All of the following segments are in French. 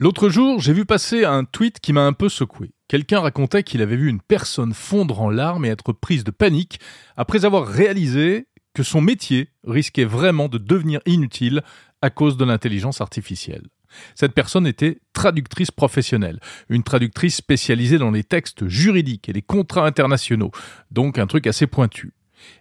L'autre jour, j'ai vu passer un tweet qui m'a un peu secoué. Quelqu'un racontait qu'il avait vu une personne fondre en larmes et être prise de panique après avoir réalisé que son métier risquait vraiment de devenir inutile à cause de l'intelligence artificielle. Cette personne était traductrice professionnelle, une traductrice spécialisée dans les textes juridiques et les contrats internationaux, donc un truc assez pointu.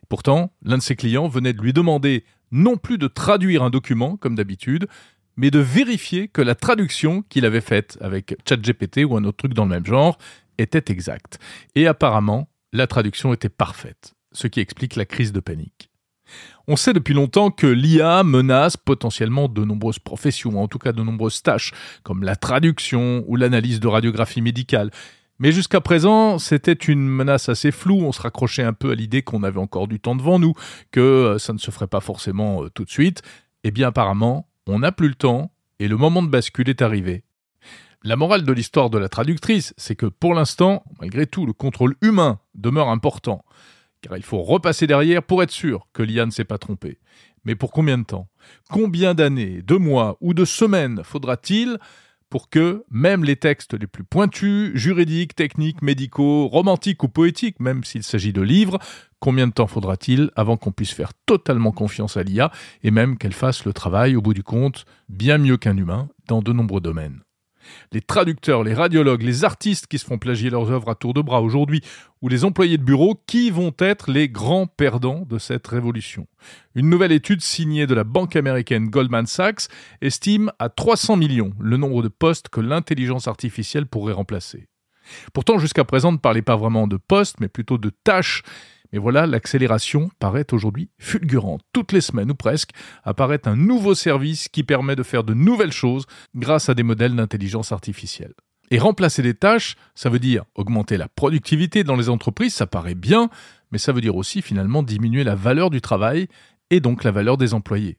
Pourtant, l'un de ses clients venait de lui demander non plus de traduire un document, comme d'habitude, mais de vérifier que la traduction qu'il avait faite avec ChatGPT ou un autre truc dans le même genre était exacte. Et apparemment, la traduction était parfaite, ce qui explique la crise de panique. On sait depuis longtemps que l'IA menace potentiellement de nombreuses professions, en tout cas de nombreuses tâches, comme la traduction ou l'analyse de radiographie médicale. Mais jusqu'à présent, c'était une menace assez floue, on se raccrochait un peu à l'idée qu'on avait encore du temps devant nous, que euh, ça ne se ferait pas forcément euh, tout de suite. Eh bien apparemment, on n'a plus le temps, et le moment de bascule est arrivé. La morale de l'histoire de la traductrice, c'est que pour l'instant, malgré tout, le contrôle humain demeure important car il faut repasser derrière pour être sûr que l'IA ne s'est pas trompée. Mais pour combien de temps? Combien d'années, de mois ou de semaines faudra-t-il pour que même les textes les plus pointus, juridiques, techniques, médicaux, romantiques ou poétiques, même s'il s'agit de livres, combien de temps faudra-t-il avant qu'on puisse faire totalement confiance à l'IA et même qu'elle fasse le travail, au bout du compte, bien mieux qu'un humain dans de nombreux domaines? Les traducteurs, les radiologues, les artistes qui se font plagier leurs œuvres à tour de bras aujourd'hui, ou les employés de bureau, qui vont être les grands perdants de cette révolution Une nouvelle étude signée de la banque américaine Goldman Sachs estime à 300 millions le nombre de postes que l'intelligence artificielle pourrait remplacer. Pourtant, jusqu'à présent, ne parlait pas vraiment de postes, mais plutôt de tâches mais voilà, l'accélération paraît aujourd'hui fulgurante. Toutes les semaines ou presque apparaît un nouveau service qui permet de faire de nouvelles choses grâce à des modèles d'intelligence artificielle. Et remplacer des tâches, ça veut dire augmenter la productivité dans les entreprises, ça paraît bien, mais ça veut dire aussi finalement diminuer la valeur du travail et donc la valeur des employés.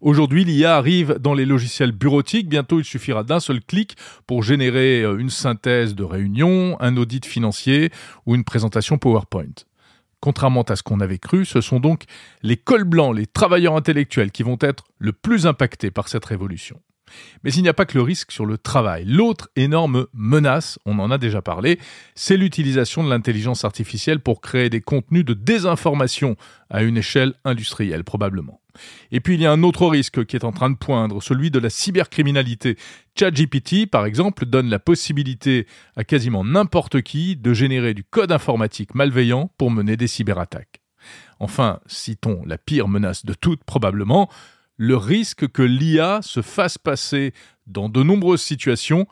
Aujourd'hui, l'IA arrive dans les logiciels bureautiques. Bientôt, il suffira d'un seul clic pour générer euh, une synthèse de réunion, un audit financier ou une présentation PowerPoint. Contrairement à ce qu'on avait cru, ce sont donc les cols blancs, les travailleurs intellectuels qui vont être le plus impactés par cette révolution. Mais il n'y a pas que le risque sur le travail. L'autre énorme menace, on en a déjà parlé, c'est l'utilisation de l'intelligence artificielle pour créer des contenus de désinformation à une échelle industrielle probablement. Et puis il y a un autre risque qui est en train de poindre, celui de la cybercriminalité. ChatGPT, par exemple, donne la possibilité à quasiment n'importe qui de générer du code informatique malveillant pour mener des cyberattaques. Enfin, citons la pire menace de toutes probablement, le risque que l'IA se fasse passer dans de nombreuses situations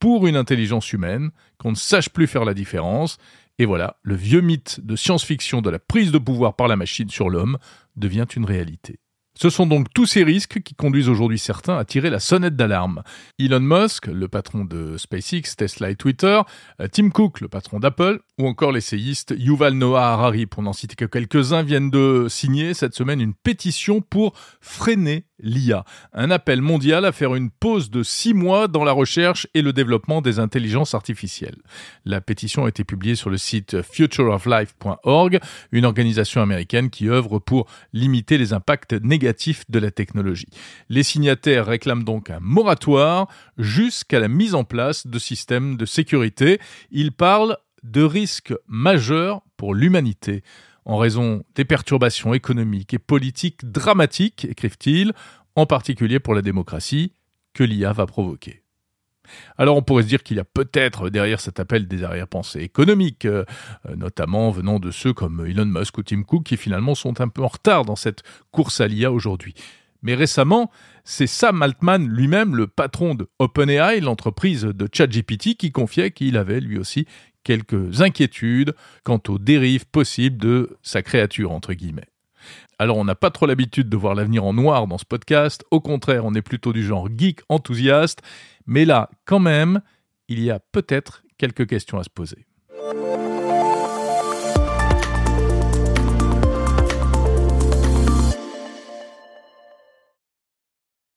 pour une intelligence humaine, qu'on ne sache plus faire la différence, et voilà, le vieux mythe de science-fiction de la prise de pouvoir par la machine sur l'homme devient une réalité. Ce sont donc tous ces risques qui conduisent aujourd'hui certains à tirer la sonnette d'alarme. Elon Musk, le patron de SpaceX, Tesla et Twitter, euh, Tim Cook, le patron d'Apple, ou encore l'essayiste Yuval Noah Harari, pour n'en citer que quelques-uns, viennent de signer cette semaine une pétition pour freiner l'IA. Un appel mondial à faire une pause de six mois dans la recherche et le développement des intelligences artificielles. La pétition a été publiée sur le site futureoflife.org, une organisation américaine qui œuvre pour limiter les impacts négatifs de la technologie. Les signataires réclament donc un moratoire jusqu'à la mise en place de systèmes de sécurité. Ils parlent de risques majeurs pour l'humanité en raison des perturbations économiques et politiques dramatiques, écrivent-ils, en particulier pour la démocratie, que l'IA va provoquer. Alors on pourrait se dire qu'il y a peut-être derrière cet appel des arrière-pensées économiques, euh, notamment venant de ceux comme Elon Musk ou Tim Cook qui finalement sont un peu en retard dans cette course à l'IA aujourd'hui. Mais récemment, c'est Sam Altman lui-même, le patron de OpenAI, l'entreprise de ChatGPT, qui confiait qu'il avait lui aussi quelques inquiétudes quant aux dérives possibles de sa créature, entre guillemets. Alors on n'a pas trop l'habitude de voir l'avenir en noir dans ce podcast, au contraire on est plutôt du genre geek enthousiaste, mais là quand même il y a peut-être quelques questions à se poser.